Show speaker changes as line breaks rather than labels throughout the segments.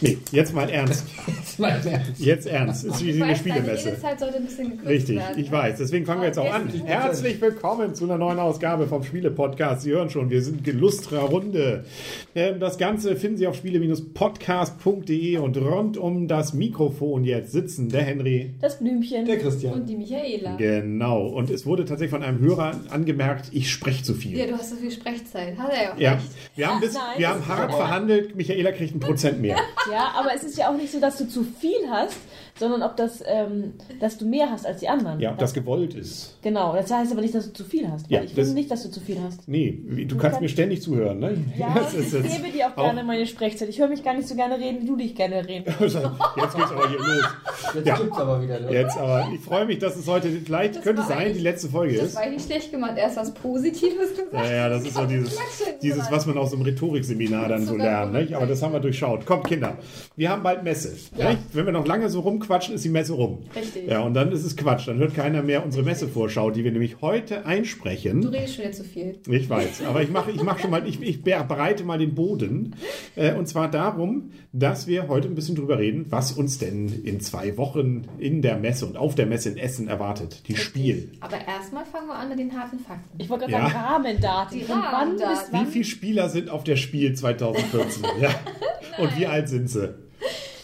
Nee, jetzt mal ernst. Jetzt ernst. Es ist wie
Ich
eine
weiß,
Spielemesse.
Redezeit sollte ein bisschen
Richtig,
werden.
ich weiß. Deswegen fangen wir jetzt auch an. Herzlich willkommen zu einer neuen Ausgabe vom Spiele-Podcast. Sie hören schon, wir sind in lustrer Runde. Ähm, Das Ganze finden Sie auf spiele-podcast.de und rund um das Mikrofon jetzt sitzen der Henry.
Das Blümchen.
Der Christian.
Und die Michaela.
Genau. Und es wurde tatsächlich von einem Hörer angemerkt, ich spreche zu viel.
Ja, du hast so viel Sprechzeit. Hat er ja auch
Ja,
recht.
wir haben, bis,
Nein,
wir haben hart verhandelt. Michaela kriegt ein Prozent mehr.
Ja, aber es ist ja auch nicht so, dass du zu viel hast, sondern ob das, ähm, dass du mehr hast als die anderen.
Ja, ob das gewollt ist.
Genau, das heißt aber nicht, dass du zu viel hast.
Ja,
ich
das-
finde nicht, dass du zu viel hast.
Nee, du kannst
kannst-
mir ständig zuhören, ne?
Ja,
Das
ich
ist jetzt-
gebe dir auch gerne meine Sprechzeit. Ich höre mich gar nicht so gerne reden, wie du dich gerne reden.
Jetzt geht's aber hier los.
Jetzt
Ja.
gibt's aber wieder. Ne?
Jetzt aber, ich freue mich, dass es heute, vielleicht
Das
könnte es sein, die letzte Folge
Das
ist.
war nicht schlecht gemacht. Erst was Positives gesagt.
Ja, ja, das ist so dieses, dieses, was man aus so einem Rhetorikseminar dann so lernt. Nicht? Aber das haben wir durchschaut. Kommt, Kinder, wir haben bald Messe.
Ja.
Nicht? Wenn wir noch lange so rumquatschen, ist die Messe rum.
Richtig.
Ja, und dann ist es Quatsch. Dann hört keiner mehr unsere Messevorschau, die wir nämlich heute
Du
einsprechen.
redest schon jetzt zu viel.
Ich weiß, aber ich mache ich mach schon mal, ich, ich bereite mal den Boden. Äh, und zwar darum, dass wir heute ein bisschen drüber reden, was uns denn in zwei Wochen in der Messe und auf der Messe in Essen erwartet. Die Spiel.
Aber erstmal fangen wir an mit den harten Fakten.
Ich wollte
Ja.
gerade sagen, Rahmendaten.
Die Rahmendaten.
Wie viele Spieler sind auf der Spiel 2014? ja. Und wie alt sind sie?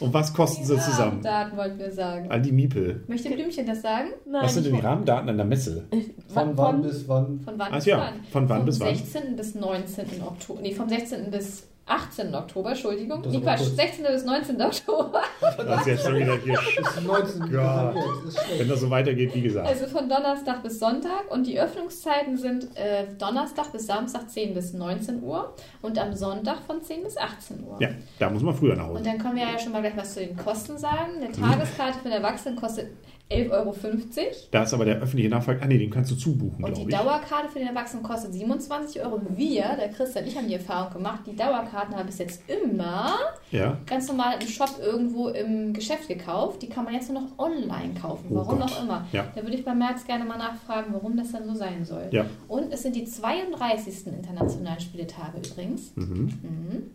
Und was kosten sie zusammen?
Rahmendaten wollten wir sagen.
All die Miepel.
Möchte Blümchen das sagen?
Nein,
Was sind denn die Rahmendaten an der Messe?
Von wann bis wann?
Von wann
Ach
bis
ja,
wann?
von wann
vom
bis wann?
16. bis 19. Oktober. Nee, vom 16. bis 18. Oktober, Entschuldigung. Nee, Quatsch,
kurz.
16. bis 19. Oktober.
Das ist jetzt schon wieder hier.
Bis 19
Gott.
Jahre alt. Das ist
Wenn das so weitergeht, wie gesagt.
Also von Donnerstag bis Sonntag und die Öffnungszeiten sind äh, Donnerstag bis Samstag 10 bis 19 Uhr und am Sonntag von 10 bis 18 Uhr.
Ja, da muss man früher nach
Und
Hause.
dann können wir ja schon mal gleich was zu den Kosten sagen. Eine Tageskarte für den Erwachsenen kostet 11,50 Euro.
Da ist aber der öffentliche Nachfrage. Ah, nee, den kannst du zubuchen,
Und die
glaube ich.
Dauerkarte für den Erwachsenen kostet 27 Euro. Wir, der Christian und ich haben die Erfahrung gemacht, die Dauerkarten habe ich jetzt immer
Ja.
ganz normal im Shop irgendwo im Geschäft gekauft. Die kann man jetzt nur noch online kaufen.
Oh
Warum
Gott.
auch immer.
Ja.
Da würde ich bei März gerne mal nachfragen, warum das dann so sein soll.
Ja.
Und es sind die 32. internationalen Spieletage übrigens.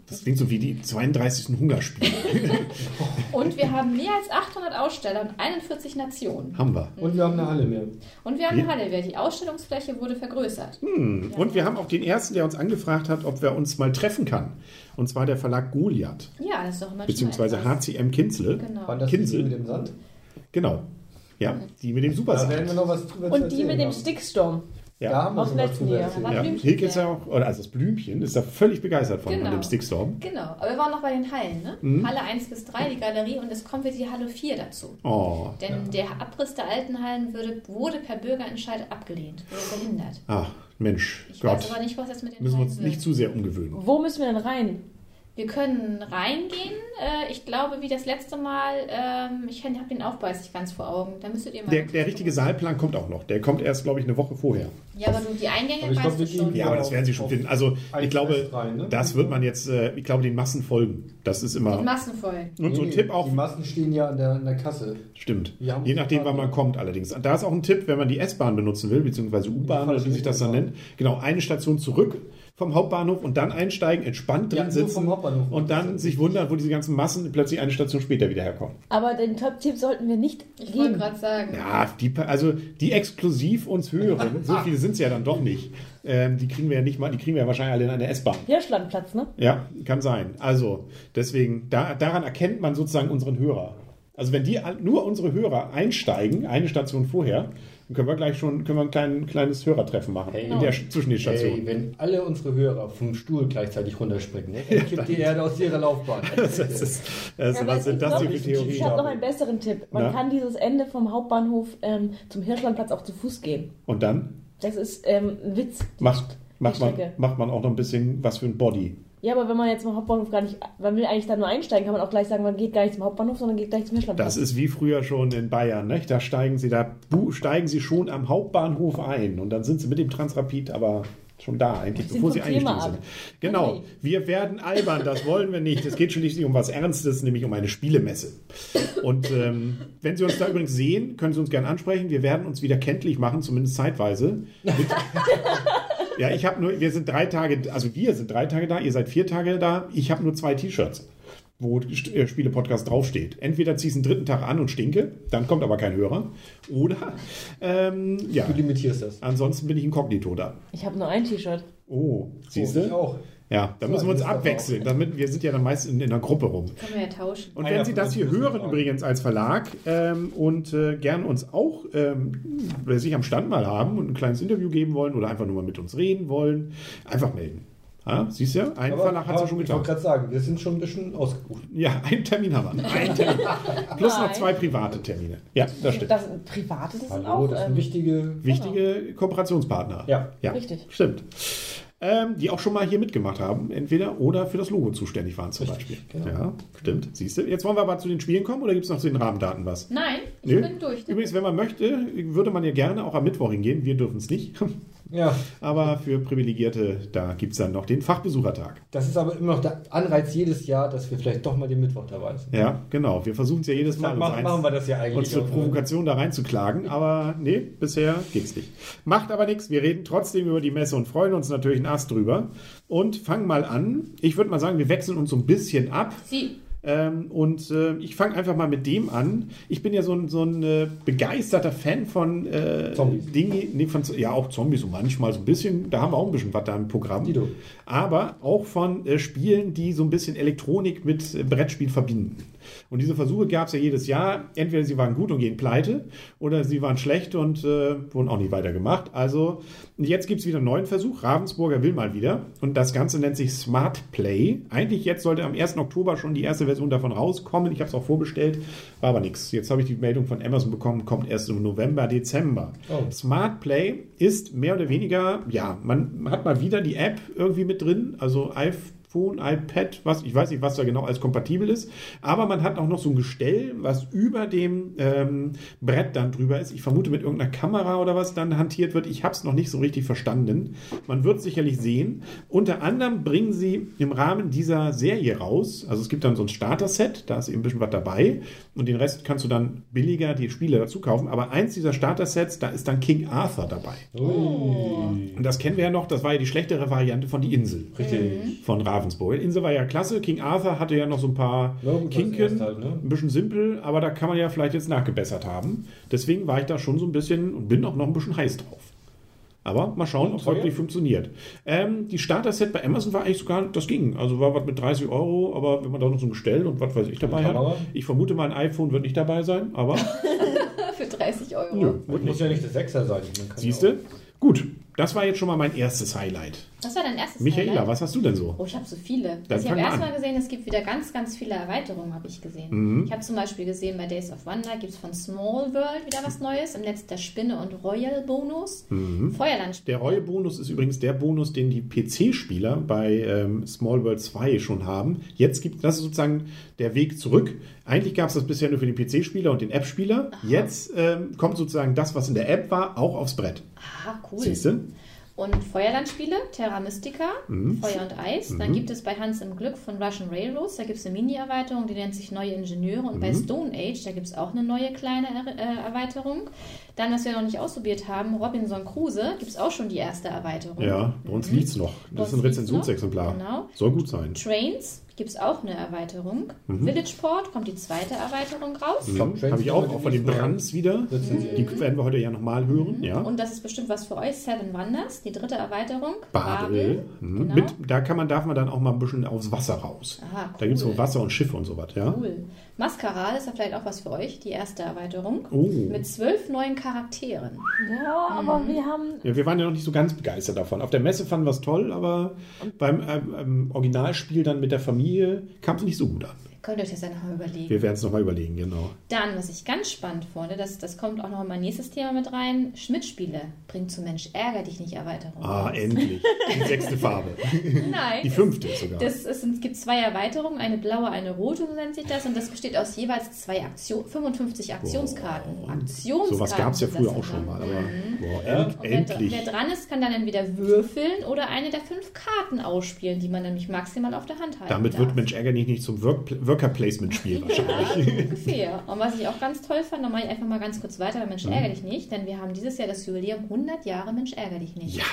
Das klingt so wie die 32. Hungerspiele.
Und wir haben mehr als 800 Aussteller und 41 Nationen.
Haben wir.
Und wir haben eine Halle mehr.
Und wir haben eine. Halle, die Ausstellungsfläche wurde vergrößert.
Hm. Und wir haben auch den ersten, der uns angefragt hat, ob wir uns mal treffen kann. Und zwar der Verlag Goliath,
Ja, das ist doch immer
beziehungsweise. HCM Kinsle.
Genau.
Waren das
Kinsel.
die mit dem Sand?
Genau. Ja, die mit dem
Da werden wir
Supersand.
noch was drüber zu
Und die mit dem
haben.
Stickstorm.
Da
Ja.
haben wir
Aus
schon was.
War
Ja. Hilke ist ja auch, oder also das Blümchen ist da völlig begeistert von,
Genau.
von dem Stickstorm.
Genau, aber wir waren noch bei den Hallen, ne?
Mhm.
Halle 1 bis 3, die Galerie, und es kommt jetzt die Halle 4 dazu.
Oh.
Denn der Abriss der alten Hallen würde, wurde per Bürgerentscheid abgelehnt, wurde verhindert.
Ach, Mensch,
Ich
Gott.
weiß aber nicht, was jetzt mit den
Müssen wir
Hallen
uns
wird.
nicht zu sehr umgewöhnen.
Wo müssen wir denn rein?
Wir können reingehen. Äh, ich glaube, wie das letzte Mal, ähm, ich habe den Aufbeiß nicht ganz vor Augen. Da müsstet ihr mal.
Der, der richtige Saalplan kommt auch noch. Der kommt erst, glaube ich, eine Woche vorher.
ja, aber du, die Eingänge
Aber ich glaub,
weißt du schon.
Ja, aber das werden sie schon finden. Also ich glaube,
drei, ne?
das wird man jetzt, äh, ich glaube, den Massen folgen. Das ist
Die
immer.
Massenvoll.
Und so ein
Nee,
Tipp auch.
Die Massen stehen ja an der, an der Kasse.
Stimmt. Je nachdem, wann man kommt allerdings. Da ist auch ein Tipp, wenn man die S-Bahn benutzen will, beziehungsweise U-Bahn oder wie sich das dann nennt. Genau, eine Station zurück vom Hauptbahnhof und dann einsteigen, entspannt drin
Ja,
sitzen und dann sich wundern, wo diese ganzen Massen plötzlich eine Station später wieder herkommen.
Aber den Top-Tipp sollten wir nicht
Ich wollte
geben.
gerade sagen.
Ja, die, also die exklusiv uns hören, so viele sind es ja dann doch nicht. Ähm, die kriegen wir ja nicht mal, die kriegen wir ja wahrscheinlich alle in einer S-Bahn.
Hirschlandplatz, ne?
Ja, kann sein. Also, deswegen, da, daran erkennt man sozusagen unseren Hörer. Also, wenn die nur unsere Hörer einsteigen, eine Station vorher, dann können wir gleich schon können wir ein klein, kleines Hörertreffen machen.
Hey.
in der, zwischen den
Hey,
Stationen.
wenn alle unsere Hörer vom Stuhl gleichzeitig runterspringen, ne? dann kippt die Erde aus ihrer Laufbahn.
Das ist, das,
Ja,
was sind das
ich
für Theorien?
Ich habe noch einen besseren Tipp. Man
Na?
kann dieses Ende vom Hauptbahnhof ähm, zum Hirschlandplatz auch zu Fuß gehen.
Und dann
Das ist ähm, ein Witz.
macht, macht, man, macht man auch noch ein bisschen was für ein Body.
Ja, aber wenn man jetzt zum Hauptbahnhof gar nicht, man will eigentlich da nur einsteigen, kann man auch gleich sagen, man geht gar nicht zum Hauptbahnhof, sondern geht gleich zum Hirschlandplatz.
Das ist wie früher schon in Bayern. Nicht? Da steigen sie da steigen sie schon am Hauptbahnhof ein und dann sind sie mit dem Transrapid aber Schon da eigentlich, bevor sie eingestiegen sind. Genau.
Okay.
Wir werden albern, das wollen wir nicht. Es geht schließlich um was Ernstes, nämlich um eine Spielemesse. Und ähm, wenn Sie uns da übrigens sehen, können Sie uns gerne ansprechen. Wir werden uns wieder kenntlich machen, zumindest zeitweise. Ja, ich habe nur, wir sind drei Tage, also wir sind drei Tage da, ihr seid vier Tage da. Ich habe nur zwei T-Shirts, wo äh, Spiele-Podcast draufsteht. Entweder ziehst du den dritten Tag an und stinke, dann kommt aber kein Hörer. Oder, ähm, ja,
Du limitierst das.
ansonsten bin ich inkognito da.
Ich habe nur ein T-Shirt.
Oh, siehst
Oh, ich
du?
auch.
Ja, da
So,
müssen wir uns abwechseln. Damit, wir sind ja dann meist in, in einer Gruppe rum.
Können wir ja tauschen.
Und
Einer
wenn Sie das hier hören,
fragen.
übrigens als Verlag, ähm, und äh, gern uns auch ähm, bei sich am Stand mal haben und ein kleines Interview geben wollen oder einfach nur mal mit uns reden wollen, einfach melden. Ja, siehst du, ein
Aber,
Verlag hat es ja schon
ich wollte
getan.
gerade sagen, wir sind schon ein bisschen ausgebucht.
Ja, einen Termin haben wir. Einen Termin. Plus noch
Nein.
zwei private Termine. Ja, das stimmt.
Das private, sind
Hallo,
auch.
das sind
ähm,
wichtige.
Wichtige Kooperationspartner.
Ja.
ja
Richtig.
Stimmt. Ähm, die auch schon mal hier mitgemacht haben, entweder oder für das Logo zuständig waren zum
Richtig,
Beispiel.
genau.
Ja, stimmt. Siehst du? Jetzt wollen wir aber zu den Spielen kommen oder gibt es noch zu den Rahmendaten was?
Nein, ich
Nö.
bin durch.
Übrigens, wenn man möchte, würde man ja gerne auch am Mittwoch hingehen. Wir dürfen es nicht.
Ja,
Aber für Privilegierte, da gibt es dann noch den Fachbesuchertag.
das ist aber immer noch der Anreiz jedes Jahr, dass wir vielleicht doch mal den Mittwoch dabei sind.
Ja, genau. Wir versuchen es ja jedes Mal. Uns
machen, wir das ja eigentlich.
uns zur
auch, ne?
Provokation da reinzuklagen. Aber nee, bisher geht's nicht. Macht aber nichts. Wir reden trotzdem über die Messe und freuen uns natürlich einen Ast drüber. Und fangen mal an. Ich würde mal sagen, wir wechseln uns so ein bisschen ab.
Sie.
Ähm, und äh, ich fange einfach mal mit dem an. Ich bin ja so ein, so ein äh, begeisterter Fan von äh,
Zombies.
Dingen, nee, von, ja auch Zombies so manchmal so ein bisschen. Da haben wir auch ein bisschen was da im Programm.
Dido.
Aber auch von äh, Spielen, die so ein bisschen Elektronik mit äh, Brettspiel verbinden. Und diese Versuche gab es ja jedes Jahr. Entweder sie waren gut und gehen pleite oder sie waren schlecht und äh, wurden auch nicht weitergemacht. Also jetzt gibt es wieder einen neuen Versuch. Ravensburger will mal wieder. Und das Ganze nennt sich Smart Play. Eigentlich jetzt sollte am 1. Oktober schon die erste Version davon rauskommen. Ich habe es auch vorbestellt, war aber nichts. Jetzt habe ich die Meldung von Amazon bekommen, kommt erst im November, Dezember.
Oh.
Smart Play ist mehr oder weniger, ja, man hat mal wieder die App irgendwie mit drin, also iPhone, iPad, was, ich weiß nicht, was da genau alles kompatibel ist, aber man hat auch noch so ein Gestell, was über dem ähm, Brett dann drüber ist. Ich vermute mit irgendeiner Kamera oder was dann hantiert wird. Ich habe es noch nicht so richtig verstanden. Man wird es sicherlich sehen. Unter anderem bringen sie im Rahmen dieser Serie raus, also es gibt dann so ein Starter-Set, da ist eben ein bisschen was dabei und den Rest kannst du dann billiger die Spiele dazu kaufen. Aber eins dieser Starter-Sets, da ist dann King Arthur dabei.
Ui.
Und das kennen wir ja noch, das war ja die schlechtere Variante von Die Insel
Richtig.
von Ravensburg. Insel war ja klasse, King Arthur hatte ja noch so ein paar
Ja, gut, das
Kinken,
halt, ne?
ein bisschen simpel, aber da kann man ja vielleicht jetzt nachgebessert haben. Deswegen war ich da schon so ein bisschen und bin auch noch ein bisschen heiß drauf. Aber mal schauen, ob es wirklich funktioniert. Ähm, die Starter-Set bei Amazon war eigentlich sogar, das ging. Also war was mit 30 Euro, aber wenn man da noch so ein Gestell und was weiß ich dabei hat. Ich vermute mal, ein iPhone wird nicht dabei sein, aber
Für 30 Euro.
nö,
Das muss
nicht.
ja nicht der Sechser sein. Man kann
Siehst du? Gut, das war jetzt schon mal mein erstes Highlight.
Das war dein erstes
Michaela,
Highlight?
was hast du denn so?
Oh, ich habe so viele.
Dann
Also ich habe
mal
erstmal gesehen, es gibt wieder ganz, ganz viele Erweiterungen, habe ich gesehen.
Mhm.
Ich habe zum Beispiel gesehen, bei Days of Wonder gibt es von Small World wieder was Neues. Im Netz der Spinne und Royal Bonus.
Mhm.
Feuerland
Der Reue-Bonus ist übrigens der Bonus, den die PC-Spieler bei ähm, Small World 2 schon haben. Jetzt gibt das ist sozusagen der Weg zurück. Eigentlich gab es das bisher nur für den PC-Spieler und den App-Spieler. Jetzt ähm, kommt sozusagen das, was in der App war, auch aufs Brett.
Ah, cool.
Siehst du?
Und Feuerlandspiele, Terra Mystica,
Mhm.
Feuer und Eis. Dann gibt es bei Hans im Glück von Russian Railroads, da gibt es eine Mini-Erweiterung, die nennt sich Neue Ingenieure. Und
Mhm.
bei Stone Age, da gibt es auch eine neue kleine er äh, Erweiterung. Dann, was wir noch nicht ausprobiert haben, Robinson Crusoe, gibt es auch schon die erste Erweiterung.
Ja, bei uns liegt es noch. Das ist ein Rezensionsexemplar.
genau.
Soll gut sein.
Trains gibt es auch eine Erweiterung.
Mhm.
Villageport kommt die zweite Erweiterung raus.
Trends
Habe ich auch, auch von den Brands wieder. Die werden wir heute ja nochmal hören. Ja.
Und das ist bestimmt was für euch, Seven Wonders, die dritte Erweiterung.
Babel. Mhm.
Genau.
Mit, da kann man, darf man dann auch mal ein bisschen aufs Wasser raus.
Aha,
Da gibt es
cool.
so Wasser und Schiffe und sowas, ja.
Cool. Maskerade ist ja vielleicht auch was für euch, die erste Erweiterung.
Oh.
Mit zwölf neuen Charakteren.
Ja, aber wir haben.
Ja, wir waren ja noch nicht so ganz begeistert davon. Auf der Messe fanden wir es toll, aber beim ähm, ähm, Originalspiel dann mit der Familie kam es nicht so gut an.
Könnt ihr euch das ja nochmal überlegen.
Wir werden es nochmal überlegen, genau.
Dann, was ich ganz spannend fand, das, das kommt auch noch in mein nächstes Thema mit rein, Schmidt-Spiele. Bringt zum Mensch Ärger dich nicht Erweiterung.
Ah,
raus.
endlich. Die sechste Farbe.
Nein.
Die fünfte sogar.
Das, es gibt zwei Erweiterungen, eine blaue, eine rote, so nennt sich das. Und das besteht aus jeweils zwei Aktion, 55 Aktionskarten. Aktionskarten.
Sowas gab es ja früher auch schon mal, aber boah,
Ja.
end,
wer,
endlich.
wer dran ist, kann dann entweder würfeln oder eine der fünf Karten ausspielen, die man nämlich maximal auf der Hand halten
Damit
darf.
wird Mensch ärger dich nicht zum Work Worker Placement Spiel
Ja,
wahrscheinlich.
ungefähr. Und was ich auch ganz toll fand, da mache ich einfach mal ganz kurz weiter bei Mensch
Mhm.
ärger dich nicht, denn wir haben dieses Jahr das Jubiläum 100 Jahre Mensch ärger dich nicht.
Ja.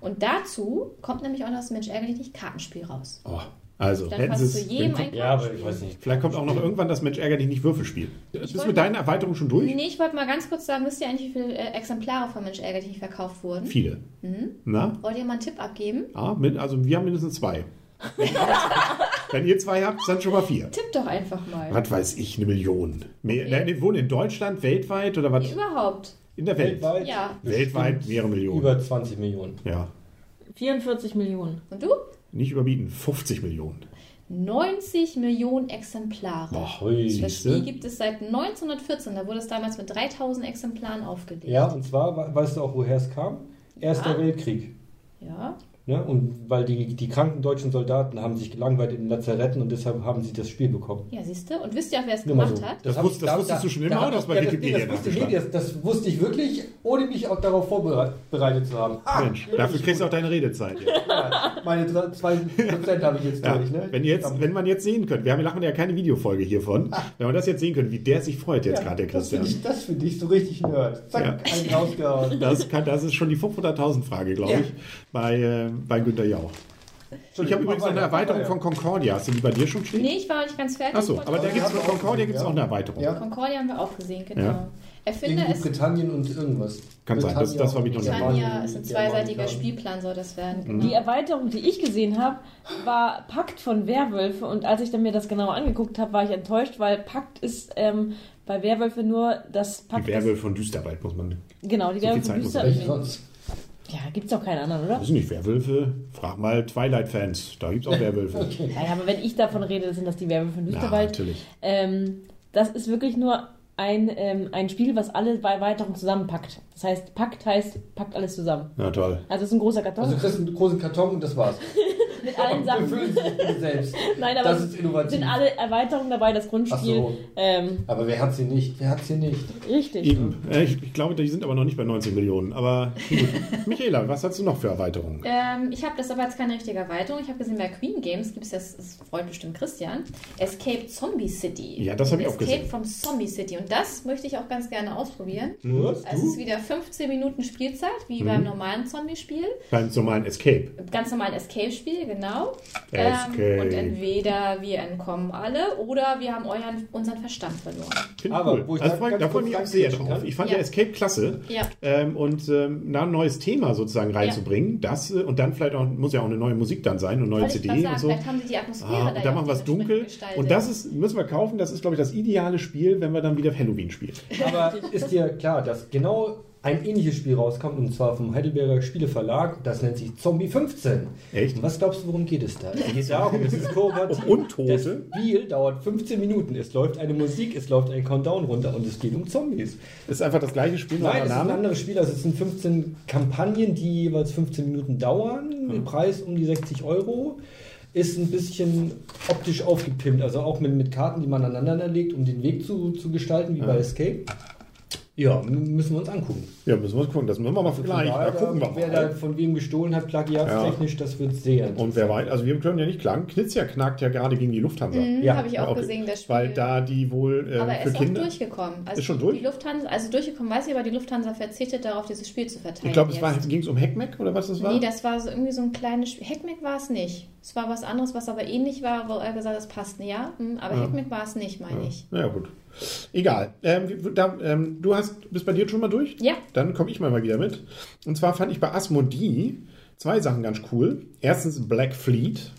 Und dazu kommt nämlich auch noch das Mensch ärger dich nicht Kartenspiel raus.
Oh, also,
Dann
hätten sie
jedem ein
Ja, aber ich weiß nicht.
Vielleicht kommt auch noch irgendwann das Mensch ärger dich nicht Würfelspiel. Bist du mit deiner Erweiterung schon durch?
Nee, ich wollte mal ganz kurz sagen, wisst ihr eigentlich, wie viele äh, Exemplare von Mensch ärger dich nicht verkauft wurden?
Viele.
Mhm.
Na?
Wollt ihr mal einen Tipp abgeben?
Ah, mit, also wir haben mindestens zwei. Wenn ihr zwei habt, dann schon mal vier.
Tipp doch einfach mal.
Was weiß ich, eine Million. Mehr, nein, wohnen in Deutschland, weltweit oder was?
Überhaupt.
In der Welt.
Weltweit?
Ja.
Weltweit mehrere Millionen.
Über 20 Millionen.
Ja,
44 Millionen.
Und du?
nicht überbieten, 50 Millionen.
90 Millionen Exemplare.
Boah.
Das? Spiel gibt es seit 1914. Da wurde es damals mit 3000 Exemplaren aufgelegt.
Ja, und zwar, we- weißt du auch, woher es kam? Erster
Ja.
Weltkrieg.
Ja.
Ne? Und weil die, die kranken deutschen Soldaten haben sich gelangweilt in den Lazaretten und deshalb haben sie das Spiel bekommen.
Ja, siehst du? Und wisst ihr auch, wer es gemacht
so.
hat?
Das
hab
wusst- das wusstest du schon immer,
hab
oder
ich-
hast bei
ja, das,
Wikipedia
nee, das, wusste, nee, das, das wusste ich wirklich, ohne mich auch darauf vorbereitet zu haben. Ah,
Mensch, dafür kriegst du auch deine Redezeit. Jetzt.
ja, meine 2% habe ich jetzt
Ja,
durch. Ne?
wenn, jetzt, wenn man jetzt sehen könnte, wir haben machen ja keine Videofolge hiervon, wenn man das jetzt sehen könnte, wie der sich freut jetzt gerade, der
das finde
Christian.
ich, das find ich so richtig nerd. Zack,
Ja.
einen rausgehauen.
Das, kann, das ist schon die 500.000 Frage, glaube
Ja.
ich, bei, äh, bei Günter Jauch. Ich habe übrigens noch eine Erweiterung von Concordia. Hast du die bei dir schon stehen?
Nee, ich war nicht ganz fertig.
Achso, aber da gibt's von Concordia gibt es
ja.
auch eine Erweiterung.
Ja.
Concordia haben wir auch gesehen, genau.
Ja.
Erfinder ist
Britannien und irgendwas.
Kann sein, das- das habe ich noch nicht
Britannia, ist ein zweiseitiger. Spielplan, soll das werden.
Mhm.
Genau.
Die Erweiterung, die ich gesehen habe, war Pakt von Werwölfe. Und als ich dann mir das genauer angeguckt habe, war ich enttäuscht, weil Pakt ist ähm, bei Werwölfe nur das Pakt.
Die Werwölfe von Düsterwald muss man.
Genau, die
So
Werwölfe von
muss
Düster.
Welche sonst?
Ja, gibt's auch keinen anderen, oder?
Das sind nicht Werwölfe. Frag mal Twilight-Fans. Da gibt es auch Werwölfe.
Naja, aber wenn ich davon rede, sind das die Werwölfe von
Ja,
Düsterwald.
natürlich.
Ähm, das ist wirklich nur ein, ähm, ein Spiel, was alle bei Erweiterungen zusammenpackt. Das heißt, Pakt heißt, packt alles zusammen.
Na toll.
Also es ist ein großer Karton
Also du kriegst einen großen Karton und das war's.
mit allen Sachen.
Befüllen Sie bitte selbst.
Nein, aber
Das
es
ist innovativ.
sind alle Erweiterungen dabei, das
Ach
Grundspiel.
so.
Ähm,
Aber wer hat sie nicht? Wer hat sie nicht?
richtig.
Eben. Äh, Ich, ich glaube, die sind aber noch nicht bei 19 Millionen. Aber gut. Michaela, was hast du noch für Erweiterungen?
Ähm, ich habe das aber jetzt keine richtige Erweiterung. Ich habe gesehen, bei Queen Games gibt es das, das freut bestimmt Christian, Escape Zombie City.
Ja, das habe ich auch
Escape
gesehen.
from Zombie City. Und das möchte ich auch ganz gerne ausprobieren.
Was?
Es ist wieder 15 Minuten Spielzeit, wie
Mhm.
beim normalen Zombie-Spiel.
Beim normalen Escape.
Ganz normalen Escape-Spiel, genau. Ähm, und entweder wir entkommen alle oder wir haben euren, unseren Verstand verloren.
Ich
Aber,
cool.
wo ich
Also
da
da freue ich mich auch sehr drauf.
kann.
Ich fand
Ja.
ja Escape klasse.
Ja.
Ähm, und ähm, da ein neues Thema sozusagen reinzubringen, das äh, und dann vielleicht auch, muss ja auch eine neue Musik dann sein, eine neue
Wollte
CD
sagen,
und so.
vielleicht haben sie die Atmosphäre
Ah,
da
und
ja
da machen wir es dunkel. Und das ist, müssen wir kaufen, das ist, glaube ich, das ideale Spiel, wenn wir dann wieder Halloween spielen.
Aber ist dir klar, dass genau ein ähnliches Spiel rauskommt, und zwar vom Heidelberger Spieleverlag, das nennt sich Zombie 15.
Echt?
Und was glaubst du, worum geht es da? Es geht darum, es ist kooperativ.
Um Untote?
Das Spiel dauert 15 Minuten. Es läuft eine Musik, es läuft ein Countdown runter und es geht um Zombies.
Ist einfach das gleiche Spiel, nur
Nein, es ist ein anderes Spiel. Also es sind 15 Kampagnen, die jeweils 15 Minuten dauern. Der Preis um die 60 Euro. Ist ein bisschen optisch aufgepimpt. Also auch mit, mit Karten, die man aneinander legt, um den Weg zu, zu gestalten, wie bei Escape. Ja, müssen wir uns angucken.
Ja, müssen wir uns gucken. Das müssen wir mal vergleichen. Da gucken wir
Wer da
mal.
von wem gestohlen hat, plagiatstechnisch, das wird sehr
Und wer weiß, also wir können ja nicht klagen. Knizia knackt ja gerade gegen die Lufthansa.
Mhm,
Ja,
habe ich auch
Okay.
gesehen, das Spiel.
Weil da die wohl äh,
aber er
für
ist
Kinder.
auch durchgekommen. Also
Ist schon
die-
durch?
Die Lufthansa, also durchgekommen weiß ich, aber die Lufthansa verzichtet darauf, dieses Spiel zu verteilen.
Ich glaube, es ging es um Hackmack oder was das war?
Nee, das war so irgendwie so ein kleines Spiel. Hackmack war es nicht. Es war was anderes, was aber ähnlich war, wo er gesagt hat, es passt. Ja, hm, aber
Ja.
Hackmack war es nicht, meine ich.
Ja, gut. Egal. Ähm, da, ähm, du hast, bist bei dir schon mal durch?
Ja.
Dann komme ich mal, mal wieder mit. Und zwar fand ich bei Asmodee zwei Sachen ganz cool. Erstens Black Fleet.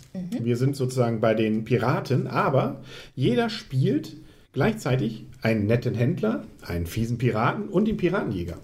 Wir sind sozusagen bei den Piraten, aber jeder spielt gleichzeitig einen netten Händler, einen fiesen Piraten und den Piratenjäger.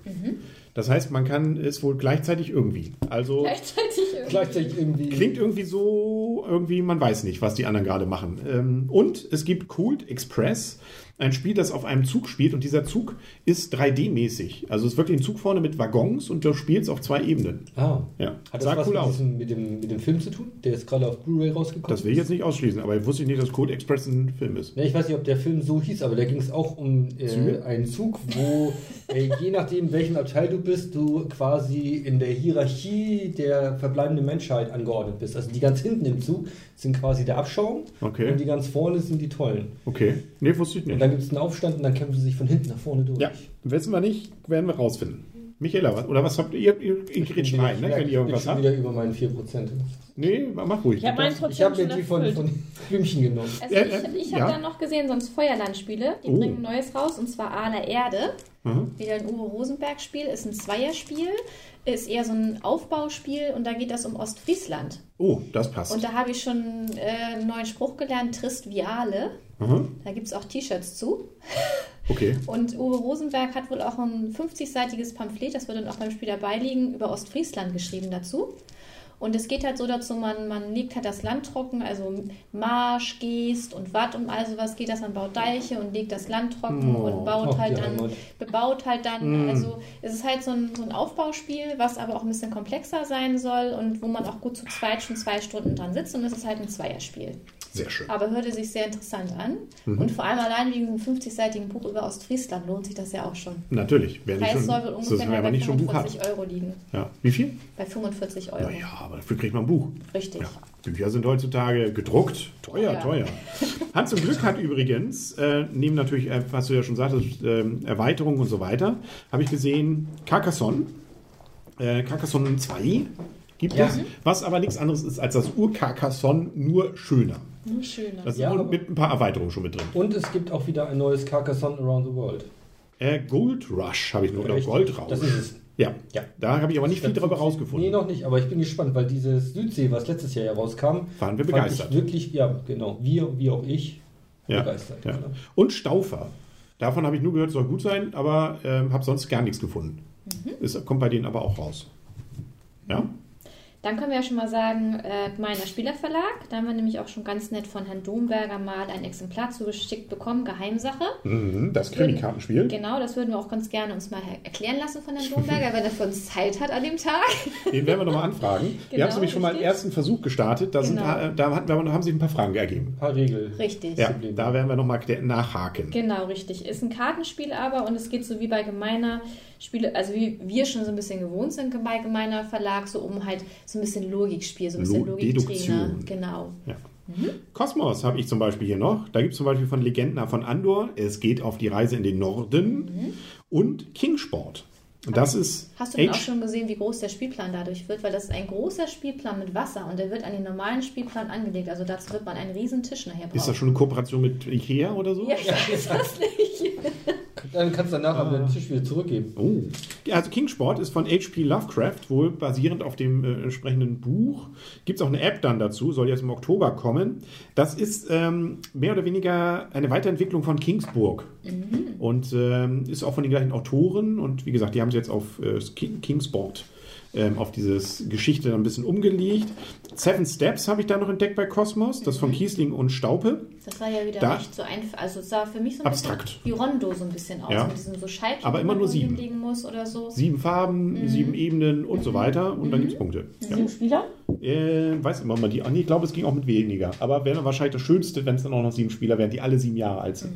Das heißt, man kann es wohl gleichzeitig irgendwie. Also
Gleichzeitig
gleichzeitig irgendwie.
Klingt irgendwie so, irgendwie, man weiß nicht, was die anderen gerade machen. Ähm, und es gibt Cold Express, ein Spiel, das auf einem Zug spielt und dieser Zug ist 3D-mäßig. Also es ist wirklich ein Zug vorne mit Waggons und du spielst auf zwei Ebenen.
Ah.
Ja,
Hat
sah
das was
cool
mit,
aus.
diesem, mit, dem, mit dem Film zu tun? Der ist gerade auf Blu-ray rausgekommen.
Das will ich jetzt nicht ausschließen, aber ich wusste nicht, dass Cold Express ein Film ist.
Ja, ich weiß nicht, ob der Film so hieß, aber da ging es auch um äh, einen Zug, wo äh, je nachdem, welchem Abteil du bist, du quasi in der Hierarchie der verbleibenden Menschheit angeordnet bist. Also die ganz hinten im Zug sind quasi der Abschaum
Okay.
und die ganz vorne sind die Tollen.
Okay, nee, wusste ich
Und
nicht.
dann gibt es einen Aufstand und dann kämpfen sie sich von hinten nach vorne durch.
Ja, wissen wir nicht, werden wir rausfinden. Michaela, was, oder was habt ihr? Ihr, ihr grätscht rein, ne,
Ja,
wenn
ich
ihr
bin
irgendwas
schon
habt.
wieder über meinen 4%.
Nee, mach ruhig.
Ich habe meinen
Ich habe
schon
mir die von, von Blümchen genommen.
Also
Ja,
ich,
äh,
ich
ja.
habe dann noch gesehen, sonst Feuerlandspiele. Die
Oh.
bringen Neues raus und zwar Aale Erde.
Mhm.
Wieder ein Uwe Rosenberg-Spiel. Ist ein Zweierspiel. Ist eher so ein Aufbauspiel und da geht es um Ostfriesland.
Oh, das passt.
Und da habe ich schon äh, einen neuen Spruch gelernt: Trist Viale.
Mhm.
Da gibt es auch T-Shirts zu.
Okay.
Und Uwe Rosenberg hat wohl auch ein 50-seitiges Pamphlet, das wird dann auch beim Spiel dabei liegen, über Ostfriesland geschrieben dazu. Und es geht halt so dazu, man, man legt halt das Land trocken, also Marsch, Geest und Watt und all sowas geht das, man baut Deiche und legt das Land trocken
Oh,
und baut
ach,
halt dann, bebaut halt dann, also es ist halt so ein, so ein Aufbauspiel, was aber auch ein bisschen komplexer sein soll und wo man auch gut zu zweit schon zwei Stunden dran sitzt und es ist halt ein Zweierspiel.
Sehr schön.
Aber hörte sich sehr interessant an.
Mhm.
Und vor allem allein wegen diesem 50-seitigen Buch über Ostfriesland lohnt sich das ja auch schon.
Natürlich. Wäre nicht
Preis
schon,
soll wohl ungefähr
aber
bei
nicht schon Buch hat.
45 Euro liegen.
Ja. Wie viel?
Bei 45 Euro.
Naja, aber dafür kriegt man ein Buch.
Richtig.
Ja. Bücher sind heutzutage gedruckt. Teuer,
Ja.
teuer. Hans und Glück hat übrigens, äh, neben natürlich, äh, was du ja schon sagtest, ähm, Erweiterung und so weiter, habe ich gesehen, Carcassonne. Äh, Carcassonne 2 gibt
Ja.
es, was aber nichts anderes ist als das Ur-Carcassonne, nur schöner.
Nur schöner.
Das
Ja,
ist
aber-
mit ein paar Erweiterungen schon mit drin.
Und es gibt auch wieder ein neues Carcassonne Around the World.
Äh, Gold Rush habe ich nur, oder
Richtig.
Goldrausch.
Das ist es.
Ja.
Ja.
Da habe ich aber nicht viel darüber rausgefunden.
Nee, noch nicht, aber ich bin gespannt, weil dieses Südsee, was letztes Jahr herauskam,
Waren wir
fand
begeistert.
Ich wirklich, ja, genau, wir, wie auch ich,
Ja.
begeistert.
Ja.
genau.
Und Staufer. Davon habe ich nur gehört, soll gut sein, aber ähm, habe sonst gar nichts gefunden.
Mhm.
Es kommt bei denen aber auch raus. Ja?
Dann können wir ja schon mal sagen, äh, Gemeiner Spielerverlag. Da haben wir nämlich auch schon ganz nett von Herrn Domberger mal ein Exemplar zugeschickt bekommen. Geheimsache.
Mhm, das Krimi-Kartenspiel.
Genau, das würden wir auch ganz gerne uns mal erklären lassen von Herrn Domberger, wenn er für uns Zeit hat an dem Tag.
Den werden wir nochmal anfragen. wir
Genau,
haben nämlich schon mal einen ersten Versuch gestartet. Da, sind,
Genau.
äh, da hatten wir, haben sich ein paar Fragen ergeben.
Ein paar Regeln.
Richtig.
Ja, da werden wir nochmal nachhaken.
Genau, richtig. Ist ein Kartenspiel aber und es geht so wie bei Gemeiner Spiele, also wie wir schon so ein bisschen gewohnt sind bei Gemeiner Verlag, so um halt so ein bisschen Logikspiel, so ein bisschen
Lo-
Logiktrainer. Genau.
Ja. Kosmos habe ich zum Beispiel hier noch. Da gibt es zum Beispiel von Legenden von Andor. Es geht auf die Reise in den Norden. Und Kingsport. Und das ist
Hast du denn auch
Age-
schon gesehen, wie groß der Spielplan dadurch wird? Weil das ist ein großer Spielplan mit Wasser und der wird an den normalen Spielplan angelegt. Also dazu wird man einen riesen Tisch nachher brauchen.
Ist das schon eine Kooperation mit Ikea oder so?
Ja, ich weiß das nicht.
Dann kannst du danach aber den Tisch wieder zurückgeben.
Oh. Ja, also Kingsport ist von H.P. Lovecraft, wohl basierend auf dem äh, entsprechenden Buch. Gibt es auch eine App dann dazu, soll jetzt im Oktober kommen. Das ist ähm, mehr oder weniger eine Weiterentwicklung von Kingsburg. Und ähm, ist auch von den gleichen Autoren. Und wie gesagt, die haben es jetzt auf äh, King, Kingsport, ähm, auf dieses Geschichte ein bisschen umgelegt. Seven Steps habe ich da noch entdeckt bei Kosmos. Das von Kiesling und Staupe.
Das war ja wieder
Da-
nicht so einfach. Also es sah für mich so ein
Abstrakt.
bisschen wie Rondo so ein bisschen aus.
Ja.
Mit diesem so Scheibchen,
Aber immer nur sieben.
hinlegen muss oder so.
Sieben Farben, sieben Ebenen und so weiter. Und dann gibt es Punkte. Ja.
Sieben Spieler?
Äh, weiß immer mal die. Nee, ich glaube, es ging auch mit weniger. Aber wäre wahrscheinlich das Schönste, wenn es dann auch noch sieben Spieler wären, die alle sieben Jahre alt sind.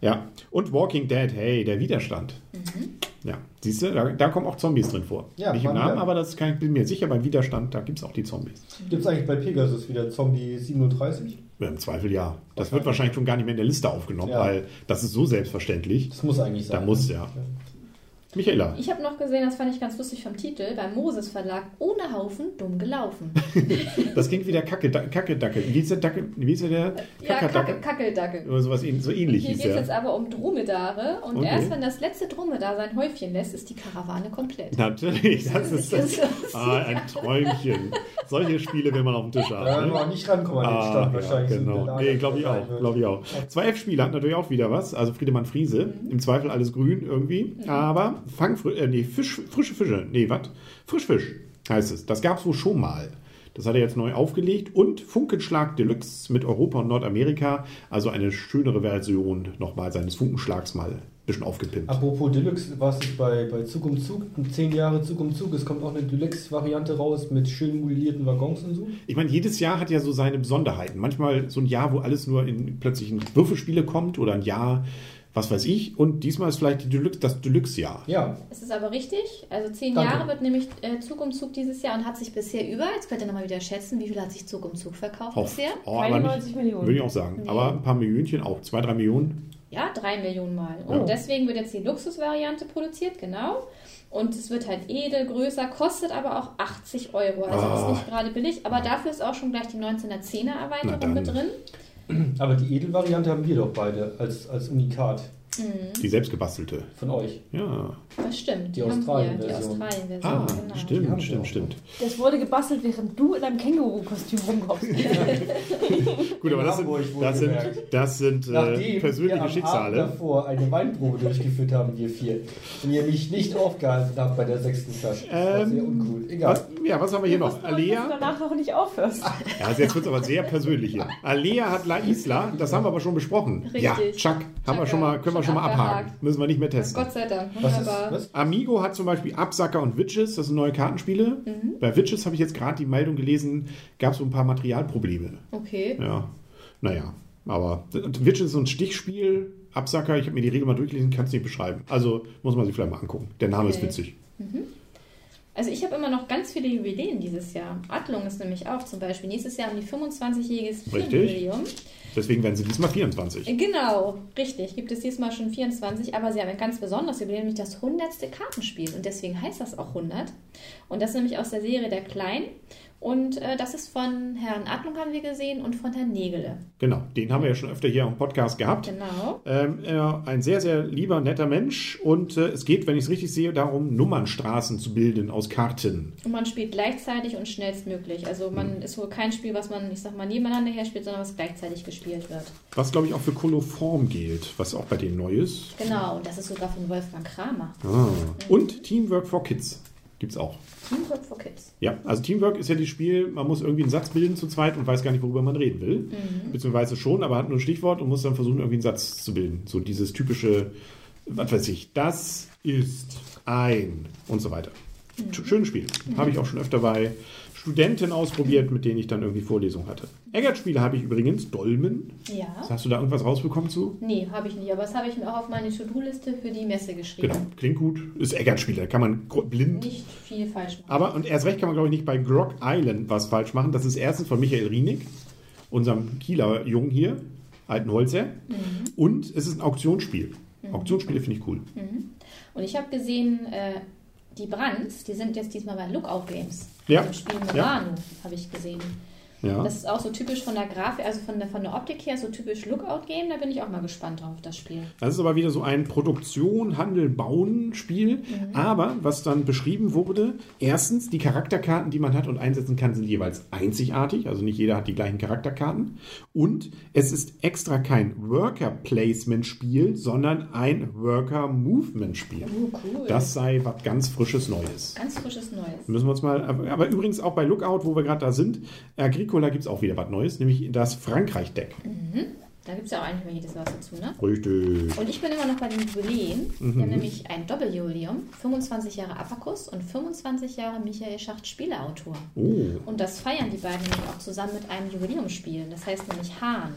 Ja. Und Walking Dead, hey, der Widerstand. Ja. Siehst du, da, da kommen auch Zombies drin vor.
Ja,
Nicht im Namen,
wir.
aber das kann ich bin mir sicher, beim Widerstand, da gibt es auch die Zombies.
Gibt es eigentlich bei Pegasus wieder Zombie 37?
Ja, Im Zweifel ja. Das wird wahrscheinlich schon gar nicht mehr in der Liste aufgenommen,
Ja.
weil das ist so selbstverständlich.
Das muss eigentlich sein.
Da muss, ja. Michaela.
Ich habe noch gesehen, das fand ich ganz lustig vom Titel, beim Moses Verlag, ohne Haufen, dumm gelaufen.
Das klingt wie der Kacke, Kacke Dackel. Wie ist der Dackel? Wie ist der? der
ja? Kacke, Kackeldackel.
Oder sowas so ähnlich
Hier geht es jetzt aber um Dromedare und
Okay.
erst wenn das letzte Dromedar sein Häufchen lässt, ist die Karawane komplett.
Natürlich, das ist das. Ah, ein Träumchen. Solche Spiele will man auf dem Tisch haben.
Da werden
ne?
wir auch nicht rankommen an den
Ah,
Stand
ja,
wahrscheinlich. sind
genau. Nee, glaube ich auch.
wird.
Glaube ich auch. Zwei F-Spieler hat natürlich auch wieder was. Also Friedemann Friese. Im Zweifel alles grün irgendwie. Aber Fangfri äh, nee, Fisch, frische Fische. Nee, was? Frischfisch. heißt es. Das gab es wohl schon mal. Das hat er jetzt neu aufgelegt. Und Funkenschlag Deluxe mit Europa und Nordamerika. Also eine schönere Version nochmal seines Funkenschlags mal ein bisschen aufgepimpt.
Apropos Deluxe, war es nicht bei, bei Zug um Zug, zehn Jahre Zug um Zug, es kommt auch eine Deluxe-Variante raus mit schön modellierten Waggons und so.
Ich meine, jedes Jahr hat ja so seine Besonderheiten. Manchmal so ein Jahr, wo alles nur in plötzlich in Würfelspiele kommt oder ein Jahr, was weiß ich. Und diesmal ist vielleicht die Deluxe, das Deluxe-Jahr.
Ja,
Es ist aber richtig. Also zehn
Danke.
Jahre wird nämlich äh, Zug um Zug dieses Jahr und hat sich bisher über, jetzt könnt ihr nochmal wieder schätzen, wie viel hat sich Zug um Zug verkauft
Auch,
bisher?
oh,
Keine
aber
90
nicht,
Millionen.
würde ich auch sagen.
Nee.
Aber ein paar Millionchen auch. Zwei, drei Millionen.
Ja, drei Millionen Mal. Und
Ja.
deswegen wird jetzt die Luxusvariante produziert, genau. Und es wird halt edel, größer, kostet aber auch 80 Euro. Also
Ah.
ist nicht gerade billig, aber dafür ist auch schon gleich die 1910er
Na
Erweiterung mit drin.
Aber die Edelvariante haben wir doch beide als, als Unikat
Mhm.
Die selbstgebastelte.
von euch.
Ja.
Das stimmt.
Die
Die
Australien-Version.
Ah,
genau.
Stimmt, stimmt, stimmt.
Das wurde gebastelt, während du in einem Känguru-Kostüm rumkommst.
Gut, aber das sind, das sind, das sind äh,
Nachdem wir
persönliche
am Abend
Schicksale.
davor eine Weinprobe durchgeführt haben, wir vier, und ihr mich nicht aufgehalten habt bei der sechsten Flasche. Das war
Ähm,
sehr uncool. Egal.
Was, ja, was haben wir hier noch?
Dass du
Alea.
danach noch nicht aufhörst.
Ja, also jetzt wird es aber sehr persönlich hier. Alea hat La Isla, das haben wir aber schon besprochen.
Richtig.
Ja, Chuck, haben wir schon mal, können wir schon mal
Schon
abhaken.
abgehakt.
Müssen wir nicht mehr testen.
Gott sei Dank,
Was ist,
wunderbar.
was?
Amigo hat zum Beispiel Absacker und Witches, das sind neue Kartenspiele. Bei Witches habe ich jetzt gerade die Meldung gelesen, gab es so ein paar Materialprobleme.
Okay.
Ja, naja, aber Witches ist so ein Stichspiel. Absacker, ich habe mir die Regel mal durchgelesen, kann es nicht beschreiben. Also muss man sich vielleicht mal angucken. Der Name ist
Okay.
witzig.
Also ich habe immer noch ganz viele Jubiläen dieses Jahr. Adlung ist nämlich auch zum Beispiel. Nächstes Jahr haben die 25-jähriges
Richtig.
Jubiläum.
Deswegen werden sie diesmal 24.
Genau, richtig. Gibt es diesmal schon 24, aber sie haben ein ganz besonderes Jubiläum, nämlich das 100. Kartenspiel. Und deswegen heißt das auch 100. Und das ist nämlich aus der Serie Der Klein. Und äh, das ist von Herrn Adlung, haben wir gesehen, und von Herrn Negele.
Genau, den haben wir ja schon öfter hier im Podcast gehabt.
Genau.
Ähm, er, ein sehr, sehr lieber, netter Mensch. Und äh, es geht, wenn ich es richtig sehe, darum, Nummernstraßen zu bilden aus Karten.
Und man spielt gleichzeitig und schnellstmöglich. Also man ist wohl kein Spiel, was man, ich sag mal, nebeneinander her spielt, sondern was gleichzeitig gespielt wird.
Was, glaube ich, auch für Koloform gilt, was auch bei denen neu ist.
Genau, und das ist sogar von Wolfgang Kramer.
Ah. Und Teamwork for Kids gibt es auch.
Teamwork for Kids.
Ja, also Teamwork ist ja das Spiel, man muss irgendwie einen Satz bilden zu zweit und weiß gar nicht, worüber man reden will.
Mhm.
Beziehungsweise schon, aber hat nur ein Stichwort und muss dann versuchen, irgendwie einen Satz zu bilden. So dieses typische, was weiß ich, das ist ein und so weiter.
Mhm.
Sch- Schönes Spiel. Habe ich auch schon öfter bei Studenten ausprobiert, mit denen ich dann irgendwie Vorlesungen hatte. Eggert-Spiele habe ich übrigens, Dolmen.
Ja.
Hast du da irgendwas rausbekommen zu?
Nee, habe ich nicht, aber das habe ich mir auch auf meine To-Do-Liste für die Messe geschrieben.
Genau, klingt gut. Ist Eggert-Spiele, da kann man blind
Nicht viel falsch machen.
Aber, und erst recht kann man, glaube ich, nicht bei Grog Island was falsch machen. Das ist erstens von Michael Rienig, unserem Kieler Jungen hier, alten Holzer. Und es ist ein Auktionsspiel. Auktionsspiele finde ich cool.
Und ich habe gesehen, äh, die Brands, die sind jetzt diesmal bei Lookout Games.
Ja.
Im Spiel
Ja.
Murano, habe ich gesehen.
Ja.
Das ist auch so typisch von der Grafik, also von der, von der Optik her, so typisch Lookout Game. Da bin ich auch mal gespannt drauf, das Spiel.
Das ist aber wieder so ein Produktion, Handel, Bauen Spiel. Aber was dann beschrieben wurde, erstens, die Charakterkarten, die man hat und einsetzen kann, sind jeweils einzigartig. Also nicht jeder hat die gleichen Charakterkarten. Und es ist extra kein Worker-Placement-Spiel, sondern ein Worker-Movement-Spiel.
Uh, cool.
Das sei was ganz Frisches Neues.
Ganz frisches Neues.
Müssen wir uns mal, aber übrigens auch bei Lookout, wo wir gerade da sind, Agricola gibt es auch wieder was Neues, nämlich das Frankreich-Deck.
Da gibt es ja auch eigentlich mal jedes was dazu, ne?
Richtig.
Und ich bin immer noch bei den Jubiläen.
Mhm.
Wir haben nämlich ein Doppeljubiläum. 25 Jahre Abacus und 25 Jahre Michael Schacht Spieleautor.
Oh.
Und das feiern die beiden nämlich auch zusammen mit einem Jubiläumsspiel. Das heißt nämlich Hahn.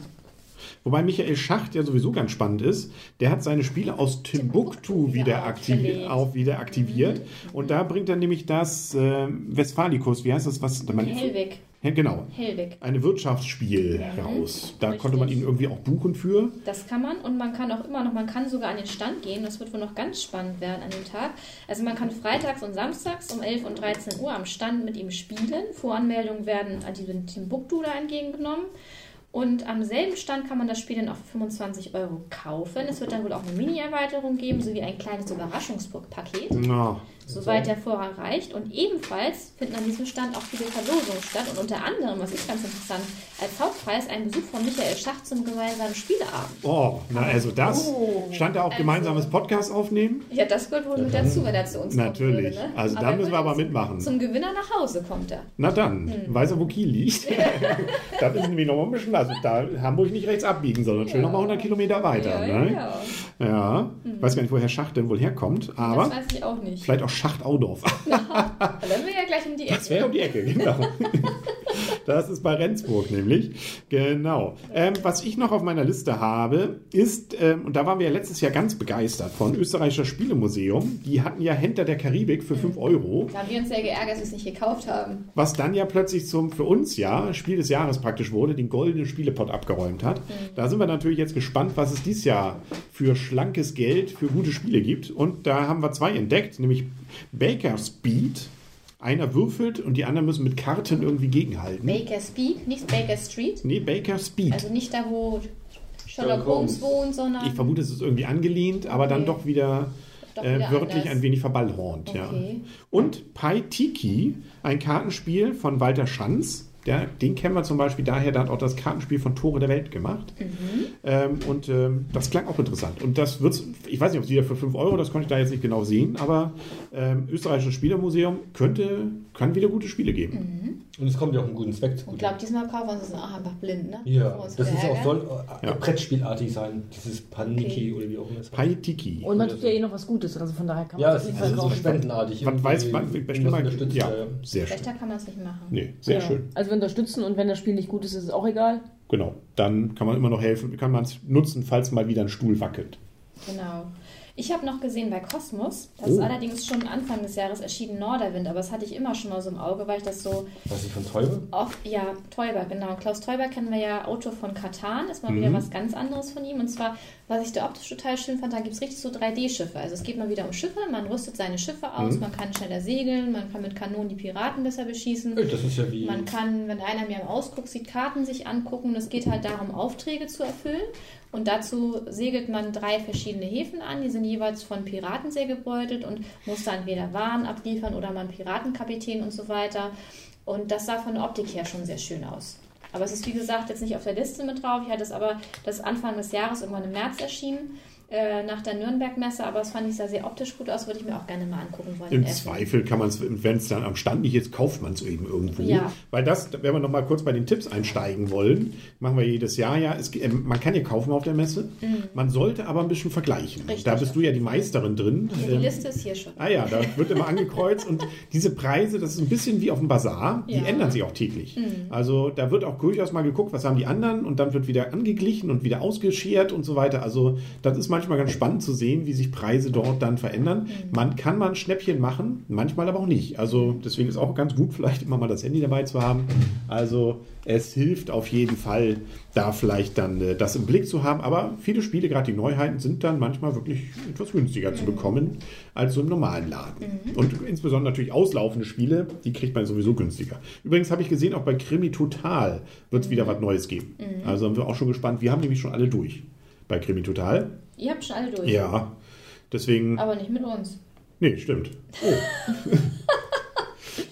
Wobei Michael Schacht ja sowieso ganz spannend ist. Der hat seine Spiele aus Timbuktu
Timbuktu
wieder,
wieder
aktivi
aufgelegt.
auf, wieder aktiviert. Und da bringt er nämlich das äh, Westfalicus, wie heißt das? Was. Ja, genau.
Hellwig.
Eine Wirtschaftsspiel raus. Da
Richtig.
konnte man ihn irgendwie auch buchen für.
Das kann man und man kann auch immer noch, man kann sogar an den Stand gehen. Das wird wohl noch ganz spannend werden an dem Tag. Also man kann freitags und samstags um 11 und 13 Uhr am Stand mit ihm spielen. Voranmeldungen werden an diesem Timbuktu da entgegengenommen. Und am selben Stand kann man das Spiel dann auch für 25 Euro kaufen. Es wird dann wohl auch eine Mini-Erweiterung geben, sowie ein kleines Überraschungspaket,
Na,
soweit der Vorrang reicht. Und ebenfalls finden an diesem Stand auch viele Verlosungen statt. Und unter anderem, was ist ganz interessant, als Hauptpreis ein Besuch von Michael Schach zum gemeinsamen Spieleabend.
oh, na also das.
Oh.
Stand da auch
Also-
gemeinsames Podcast aufnehmen?
Ja, das gehört wohl mit dazu, wenn er zu uns
Natürlich.
kommen würde. Ne?
Also da müssen wir aber mitmachen.
Zum Gewinner nach Hause kommt er.
Na dann,
Hm.
weiß er, wo Kiel liegt. da wissen wir noch mal ein bisschen. Also da Hamburg nicht rechts abbiegen, sondern schön
Ja.
noch mal 100 Kilometer weiter.
ja,
ne?
ja.
ja. Weiß gar nicht, woher Schacht denn wohl herkommt, aber
Das weiß ich auch nicht.
vielleicht auch Schacht-Audorf.
Da werden wir ja gleich um die Ecke.
Das wäre um die Ecke, genau. Das ist bei Rendsburg nämlich. Genau. Ähm, was ich noch auf meiner Liste habe, ist, ähm, und da waren wir ja letztes Jahr ganz begeistert von Österreichischer Spielemuseum. Die hatten ja Händler der Karibik für 5 Euro.
Da haben wir uns sehr geärgert, dass wir es nicht gekauft haben.
Was dann ja plötzlich zum, für uns ja, Spiel des Jahres praktisch wurde, den goldenen Spielepot abgeräumt hat. Da sind wir natürlich jetzt gespannt, was es dieses Jahr für schlankes Geld für gute Spiele gibt. Und da haben wir zwei entdeckt, nämlich Baker Speed. Einer würfelt und die anderen müssen mit Karten irgendwie gegenhalten.
Baker Speed, nicht Baker Street.
Nee, Baker Speed.
Also nicht da, wo Sherlock Holmes wohnt, sondern.
ich vermute, es ist irgendwie angelehnt, aber dann
Okay.
doch wieder,
Doch
äh, wörtlich
anders.
ein wenig verballhornt. Ja.
Okay.
Und Paitiki, ein Kartenspiel von Walter Schanz. Der, den kennen wir zum Beispiel daher, der hat auch das Kartenspiel von Tore der Welt gemacht.
Mhm.
Ähm, und ähm, das klang auch interessant. Und das wird's, ich weiß nicht, ob es wieder für 5 Euro, das konnte ich da jetzt nicht genau sehen, aber ähm, Österreichisches Spielemuseum könnte, kann wieder gute Spiele geben.
Und es kommt ja auch einen guten Zweck
Ich
zugute.
glaube, diesmal kaufen wir uns das auch einfach blind, ne?
Ja, das ist auch, soll äh,
Ja.
Brettspielartig sein. Dieses Paniki
Okay.
oder wie auch immer es.
Paitiki.
Und man tut ja eh noch was Gutes, also von daher kann man
Ja, es ist also so spendenartig.
Man weiß, man, mal,
unterstützt,
ja,
ja, ja.
sehr schön.
Schlechter kann man es nicht machen.
Nee, sehr
Ja.
schön.
Also wir unterstützen und wenn das Spiel nicht gut ist, ist es auch egal.
Genau. Dann kann man immer noch helfen, kann man es nutzen, falls mal wieder ein Stuhl wackelt.
Genau. Ich habe noch gesehen bei Cosmos, das
Oh.
ist allerdings schon Anfang des Jahres erschienen, Norderwind, aber das hatte ich immer schon mal so im Auge, weil ich das so
Was ich von Teube?
oft, ja, Teuber, genau. Klaus Teuber kennen wir ja, Autor von Katan, ist mal wieder
Mhm.
was ganz anderes von ihm. Und zwar, was ich da optisch total schön fand, da gibt es richtig so 3D-Schiffe. Also es geht mal wieder um Schiffe, man rüstet seine Schiffe aus,
Mhm.
man kann schneller segeln, man kann mit Kanonen die Piraten besser beschießen.
Das ist ja wie.
Man kann, wenn einer mir am Ausguck sieht, Karten sich angucken. Es geht halt darum, Aufträge zu erfüllen. Und dazu segelt man drei verschiedene Häfen an. Die sind jeweils von Piraten sehr gebeutelt und muss dann entweder Waren abliefern oder man Piratenkapitän und so weiter. Und das sah von der Optik her schon sehr schön aus. Aber es ist wie gesagt jetzt nicht auf der Liste mit drauf. Ich hatte es aber das Anfang des Jahres irgendwann im März erschienen. Äh, nach der Nürnberg-Messe, aber das fand ich sah sehr optisch gut aus, würde ich mir auch gerne mal angucken wollen.
Im. Zweifel kann man es, wenn es dann am Stand nicht ist, kauft man es eben irgendwo.
Ja.
Weil das, wenn wir noch mal kurz bei den Tipps einsteigen wollen, machen wir jedes Jahr ja. Es, äh, man kann ja kaufen auf der Messe. Man sollte aber ein bisschen vergleichen.
Mhm. Richtig.
Da bist du ja die Meisterin drin.
Ja, die
Ähm,
Liste ist hier schon.
Ah ja, da wird immer angekreuzt und diese Preise, das ist ein bisschen wie auf dem Bazar, die
Ja.
ändern sich auch täglich.
Mhm.
Also da wird auch durchaus mal geguckt, was haben die anderen und dann wird wieder angeglichen und wieder ausgeschert und so weiter. Also das ist manchmal ganz spannend zu sehen, wie sich Preise dort dann verändern.
Mhm.
Man kann mal ein Schnäppchen machen, manchmal aber auch nicht. Also deswegen ist auch ganz gut, vielleicht immer mal das Handy dabei zu haben. Also es hilft auf jeden Fall, da vielleicht dann äh, das im Blick zu haben. Aber viele Spiele, gerade die Neuheiten, sind dann manchmal wirklich etwas günstiger zu bekommen als so im normalen Laden. Und insbesondere natürlich auslaufende Spiele, die kriegt man sowieso günstiger. Übrigens habe ich gesehen, auch bei Krimi Total wird es wieder was Neues geben. Also sind wir auch schon gespannt. Wir haben nämlich schon alle durch bei Krimi Total.
Ihr habt schon alle durch.
Ja. Deswegen.
Aber nicht mit uns.
Nee, stimmt. Oh.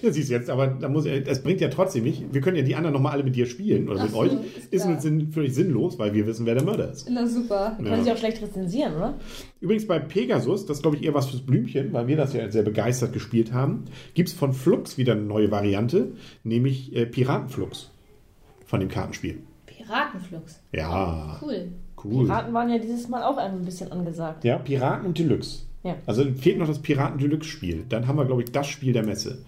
Ja, siehst du jetzt, aber da muss, das bringt ja trotzdem nicht. Wir können ja die anderen nochmal alle mit dir spielen oder
Ach
mit
so,
euch.
ist
Ist sinn- völlig sinnlos, weil wir wissen, wer der Mörder ist.
Na super.
Können
Ja.
Sie auch schlecht rezensieren, oder?
Übrigens bei Pegasus, das ist glaube ich eher was fürs Blümchen, weil wir das ja sehr begeistert gespielt haben, gibt es von Flux wieder eine neue Variante, nämlich äh, Piratenflux von dem Kartenspiel.
Piratenflux.
Ja,
Cool.
Cool.
Piraten waren ja dieses Mal auch ein bisschen angesagt.
Ja, Piraten und Deluxe.
Ja.
Also fehlt noch das Piraten Deluxe Spiel. Dann haben wir, glaube ich, das Spiel der Messe.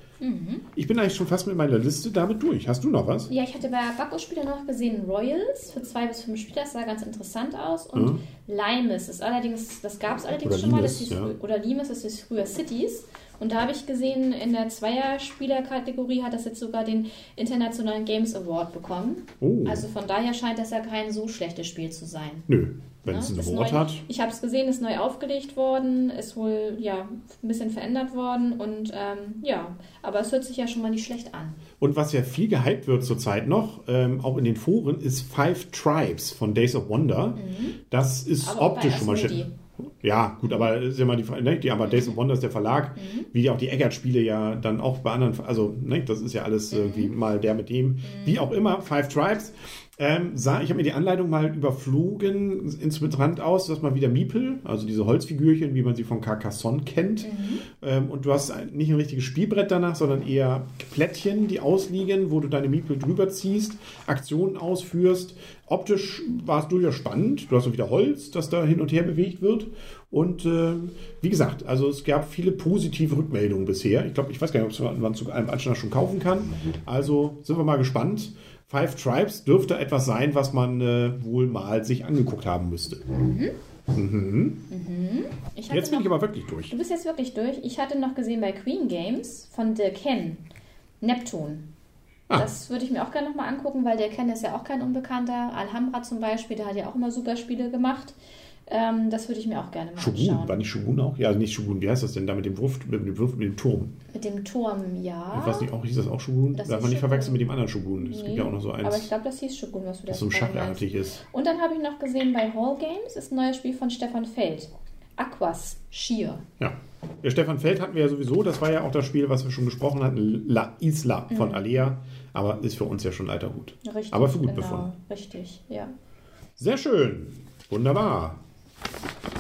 Ich bin eigentlich schon fast mit meiner Liste damit durch. Hast du noch was?
Ja, ich hatte bei Bacchus-Spieler noch gesehen Royals für zwei bis fünf Spieler. Das sah ganz interessant aus. Und Limes ist allerdings, das gab es allerdings
Oder
schon mal.
Limes,
Das hieß,
ja.
Oder Limes, das ist früher Cities. Und da habe ich gesehen, in der Zweierspieler-Kategorie hat das jetzt sogar den Internationalen Games Award bekommen.
Oh.
Also von daher scheint das ja kein so schlechtes Spiel zu sein.
Nö, wenn
Ne?
es
Ist
Award
neu-
hat.
Ich habe es gesehen, ist neu aufgelegt worden, ist wohl ja ein bisschen verändert worden und ähm, ja, aber es hört sich ja schon mal nicht schlecht an.
Und was ja viel gehypt wird zurzeit noch, ähm, auch in den Foren, ist Five Tribes von Days of Wonder. Das ist
Mhm. Aber
optisch schon mal schön. Ja, gut, aber ist ja mal die, Frage, ne? die aber Days of Wonder ist der Verlag,
Mhm.
wie auch die Eggert-Spiele ja dann auch bei anderen, also ne, das ist ja alles irgendwie
Mhm.
mal der mit dem, wie auch immer, Five Tribes. Ähm, sah, ich habe mir die Anleitung mal überflogen, ins mit Rand aus, dass mal wieder Miepel, also diese Holzfigürchen, wie man sie von Carcassonne kennt. Ähm, und du hast ein- nicht ein richtiges Spielbrett danach, sondern eher Plättchen, die ausliegen, wo du deine Miepel drüber ziehst, Aktionen ausführst. Optisch war es durchaus spannend. Du hast so wieder Holz, das da hin und her bewegt wird. Und äh, wie gesagt, also es gab viele positive Rückmeldungen bisher. Ich glaube, ich weiß gar nicht, ob man zu einem Anstand schon kaufen kann. Also sind wir mal gespannt. Five Tribes dürfte etwas sein, was man äh, wohl mal sich angeguckt haben müsste.
Ich hatte
Jetzt bin
noch,
ich aber wirklich durch.
du bist jetzt wirklich durch. Ich hatte noch gesehen bei Queen Games von The Ken, Neptun.
Ah.
Das würde ich mir auch gerne nochmal angucken, weil der Ken ist ja auch kein Unbekannter. Alhambra zum Beispiel, der hat ja auch immer super Spiele gemacht. Ähm, das würde ich mir auch gerne mal
Shogun, war
anschauen.
nicht Shogun auch? Ja, nicht Shogun. Wie heißt das denn da mit dem Wurf, mit dem Wurf, mit dem Turm?
Mit dem Turm, ja.
Ich weiß nicht, auch hieß das auch Shogun?
Das
Darf man nicht verwechseln mit dem anderen Shogun. Es gibt
Nee,
ja auch noch so
Aber ich
eins,
glaube, das hieß Shogun, was du da
das so schachartig ist.
Und dann habe ich noch gesehen bei Hall Games ist ein neues Spiel von Stefan Feld. Aquas Sheer.
Ja. Der Stefan Feld hatten wir ja sowieso, das war ja auch das Spiel, was wir schon gesprochen hatten, La Isla von
Mhm.
Alea, aber ist für uns ja schon alter Hut.
Richtig.
Aber für gut
genau,
befunden.
Richtig, ja.
Sehr schön. Wunderbar.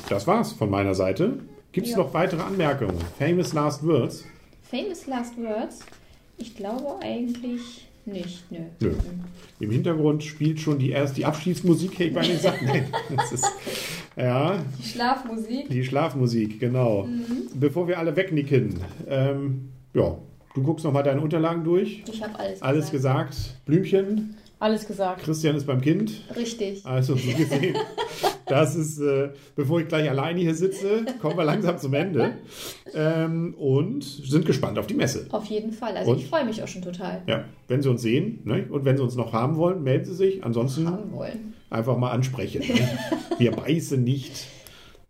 Das war's von meiner Seite. Gibt es
Ja.
noch weitere Anmerkungen? Famous Last Words?
Famous Last Words? Ich glaube eigentlich nicht. Nö.
Nö. Im Hintergrund spielt schon die erst die Abschiedsmusik, ich bei den Sachen. Ja,
Die Schlafmusik.
die Schlafmusik, genau.
Mhm.
Bevor wir alle wegnicken, ähm, ja, du guckst nochmal deine Unterlagen durch.
Ich habe alles,
Alles gesagt. Blümchen,
Alles gesagt.
Christian ist beim Kind.
Richtig.
Also, so gesehen, das ist, äh, bevor ich gleich alleine hier sitze, kommen wir langsam zum Ende. Ähm, und sind gespannt auf die Messe.
Auf jeden Fall. Also
Und?
ich freue mich auch schon total.
Ja, wenn Sie uns sehen ne? und wenn Sie uns noch haben wollen, melden Sie sich. Ansonsten einfach mal ansprechen. Ne? Wir beißen nicht.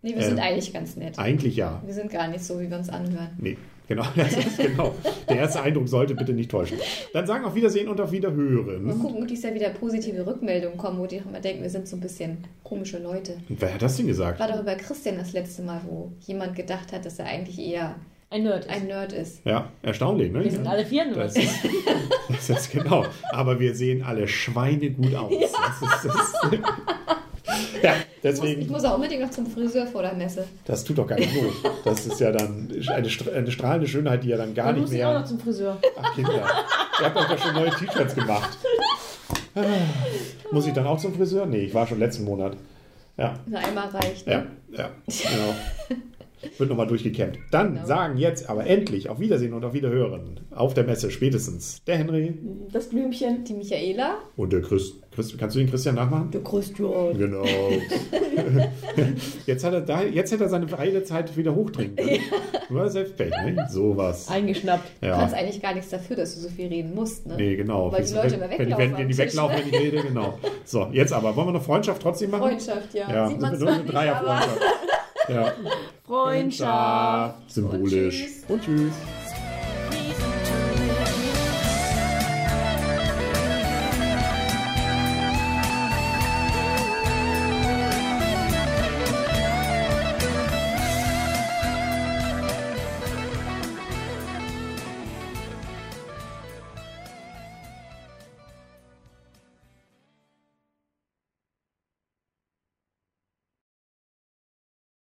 Nee, wir
Ähm,
sind eigentlich ganz nett.
Eigentlich ja.
Wir sind gar nicht so, wie wir uns anhören.
Nee, genau. Das ist genau. Der erste Eindruck sollte bitte nicht täuschen. Dann sagen auf Wiedersehen und auf
Mal
Wiederhören.
gucken, ob dies ja wieder positive Rückmeldungen kommen, wo die immer denken, wir sind so ein bisschen komische Leute.
Und wer hat das denn gesagt?
War doch über Christian das letzte Mal, wo jemand gedacht hat, dass er eigentlich eher
Ein Nerd. Ist.
ein Nerd ist.
Ja, erstaunlich, ne?
Wir sind alle vier Nerds.
Das ist, das ist genau. Aber wir sehen alle Schweine gut aus. Das ist, das ja,
Ich muss, ich
deswegen,
muss auch unbedingt noch zum Friseur vor der Messe.
das tut doch gar nicht not. Das ist ja dann eine, eine strahlende Schönheit, die ja dann gar
Du
nicht
musst auch noch
mehr.
zum Friseur.
Ach, Kinder. Ihr habt euch doch schon neue T-Shirts gemacht. Muss ich dann auch zum Friseur? Nee, ich war schon letzten Monat. Ja,
Na, einmal reicht. Ne?
ja, ja, genau. Wird nochmal durchgekämmt. Dann
Genau.
sagen jetzt aber endlich auf Wiedersehen und auf Wiederhören. Auf der Messe spätestens der Henry
Das Blümchen.
Die Michaela.
und der Chris. Chris kannst du den Christian nachmachen?
Du Christian.
Genau. jetzt, hat er da, jetzt hätte er seine freie Zeit wieder hochdringen können. Nur Selbstpech, ne? Sowas.
Eingeschnappt.
Du
Ja.
kannst eigentlich gar nichts dafür, dass du so viel reden musst. Ne?
Nee, genau.
Weil die Leute immer weglaufen
wenn, wenn die weglaufen, wenn ich rede, genau. So, jetzt aber. Wollen wir noch Freundschaft trotzdem machen?
Freundschaft, ja.
Ja,
Sieht man
nur eine
aber...
Dreierfreundschaft. Ja.
Freundschaft.
Symbolisch.
tschüss.
Und tschüss.